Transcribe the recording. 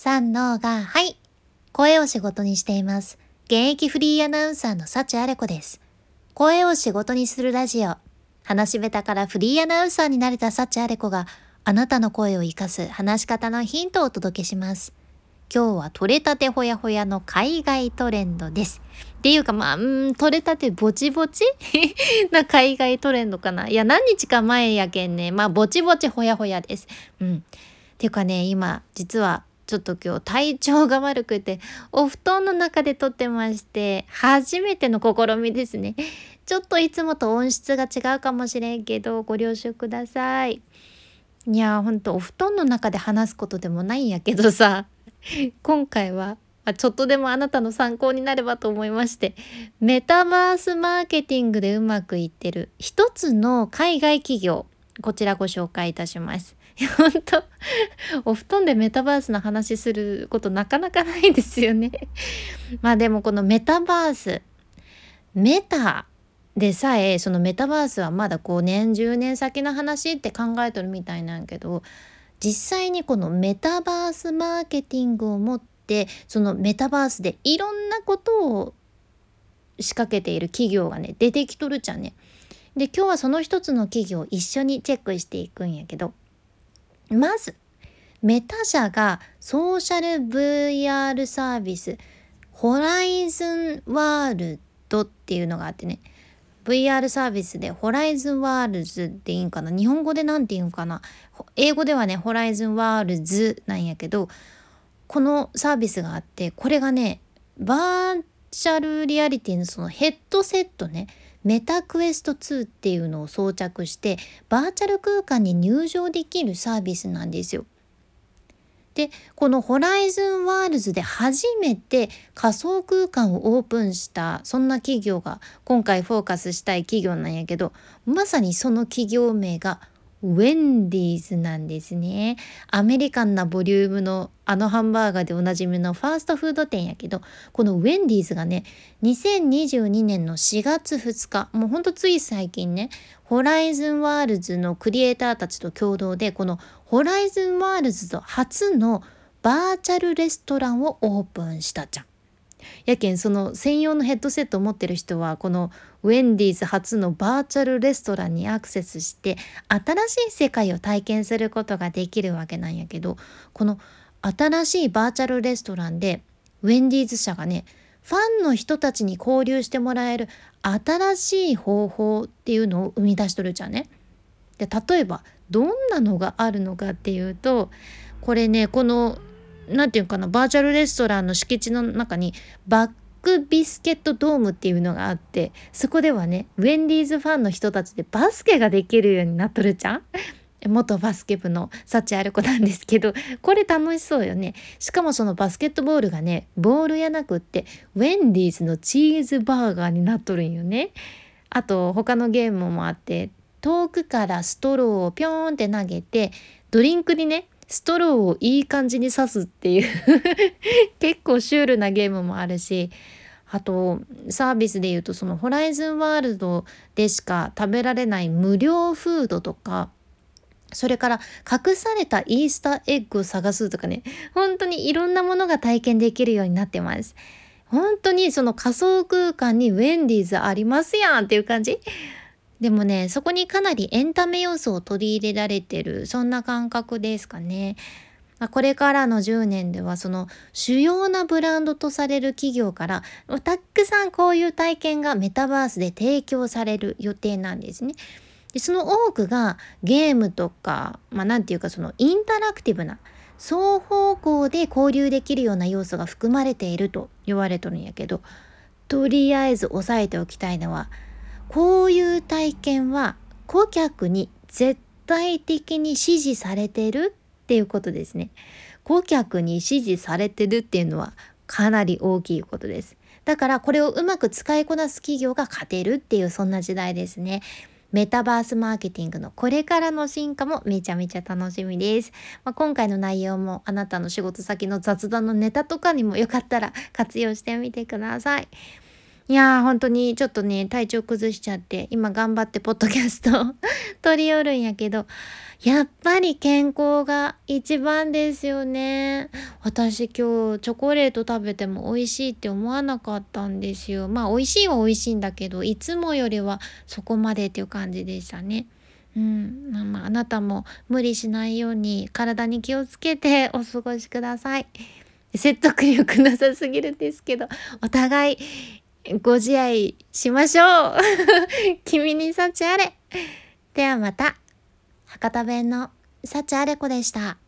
三のが、はい。声を仕事にしています。現役フリーアナウンサーの幸あれ子です。声を仕事にするラジオ。話し下手からフリーアナウンサーになれた幸あれ子が、あなたの声を活かす話し方のヒントをお届けします。今日は取れたてほやほやの海外トレンドです。っていうかまあ、うん、取れたてぼちぼち？な海外トレンドかな？いや、何日か前やけんね。まあ、ぼちぼちほやほやです。うん。っていうかね、今、実はちょっと今日体調が悪くて、お布団の中で撮ってまして、初めての試みですね。ちょっといつもと音質が違うかもしれんけど、ご了承ください。いやほんとお布団の中で話すことでもないんやけどさ今回はちょっとでもあなたの参考になればと思いましてメタバースマーケティングでうまくいってる一つの海外企業こちらご紹介いたします。本当お布団でメタバースの話することなかなかないですよね。まあでもこのメタバースメタでさえそのメタバースはまだ5年10年先の話って考えとるみたいなんけど実際にこのメタバースマーケティングを持ってそのメタバースでいろんなことを仕掛けている企業がね出てきとるじゃんね。で今日はその一つの企業を一緒にチェックしていくんやけどまずメタ社がソーシャル VR サービス Horizon Worlds っていうのがあってね。VR サービスで Horizon Worlds っていいんかな。日本語で何て言うんかな。英語ではね Horizon Worlds なんやけどこのサービスがあってこれがねバーチャルリアリティのそのヘッドセットね。 Meta Quest 2っていうのを装着してバーチャル空間に入場できるサービスなんですよ。でこの Horizon Worlds で初めて仮想空間をオープンしたそんな企業が今回フォーカスしたい企業なんやけどまさにその企業名がウェンディーズなんですね。アメリカンなボリュームのあのハンバーガーでおなじみのファーストフード店やけど、このウェンディーズがね、2022年の4月2日、もうほんとつい最近ね、 Horizon Worlds のクリエイターたちと共同で、この Horizon Worlds と初のバーチャルレストランをオープンしたじゃん。やけんその専用のヘッドセットを持ってる人はこのウェンディーズ初のバーチャルレストランにアクセスして新しい世界を体験することができるわけなんやけどこの新しいバーチャルレストランでウェンディーズ社がねファンの人たちに交流してもらえる新しい方法っていうのを生み出しとるじゃんね。で例えばどんなのがあるのかっていうとこれねこの何て言うかなバーチャルレストランの敷地の中にバックビスケットドームっていうのがあってそこではねウェンディーズファンの人たちでバスケができるようになっとるじゃん？元バスケ部の幸ある子なんですけどこれ楽しそうよね。しかもそのバスケットボールがねボールやなくってウェンディーズのチーズバーガーになっとるんよね。あと他のゲームもあって遠くからストローをピョーンって投げてドリンクにねストローをいい感じに刺すっていう 結構シュールなゲームもあるしあとサービスで言うとそのホライズンワールドでしか食べられない無料フードとかそれから隠されたイースターエッグを探すとかね。本当にいろんなものが体験できるようになってます。本当にその仮想空間にウェンディーズありますやんっていう感じ。でもねそこにかなりエンタメ要素を取り入れられてるそんな感覚ですかね。これからの10年ではその主要なブランドとされる企業からたくさんこういう体験がメタバースで提供される予定なんですね。でその多くがゲームとか、まあ、なんていうかそのインタラクティブな双方向で交流できるような要素が含まれていると言われとるんやけどとりあえず押さえておきたいのはこういう体験は顧客に絶対的に支持されてるっていうことですね。顧客に支持されてるっていうのはかなり大きいことです。だからこれをうまく使いこなす企業が勝てるっていうそんな時代ですね。メタバースマーケティングのこれからの進化もめちゃめちゃ楽しみです。まあ、今回の内容もあなたの仕事先の雑談のネタとかにもよかったら活用してみてください。いやー本当にちょっとね体調崩しちゃって今頑張ってポッドキャストを 撮り寄るんやけどやっぱり健康が一番ですよね。私今日チョコレート食べても美味しいって思わなかったんですよ。まあ美味しいは美味しいんだけど、いつもよりはそこまでっていう感じでしたね。うん、まあまああなたも無理しないように体に気をつけてお過ごしください。説得力なさすぎるんですけど、お互いご自愛しましょう 君に幸あれではまた。博多弁の幸あれ子でした。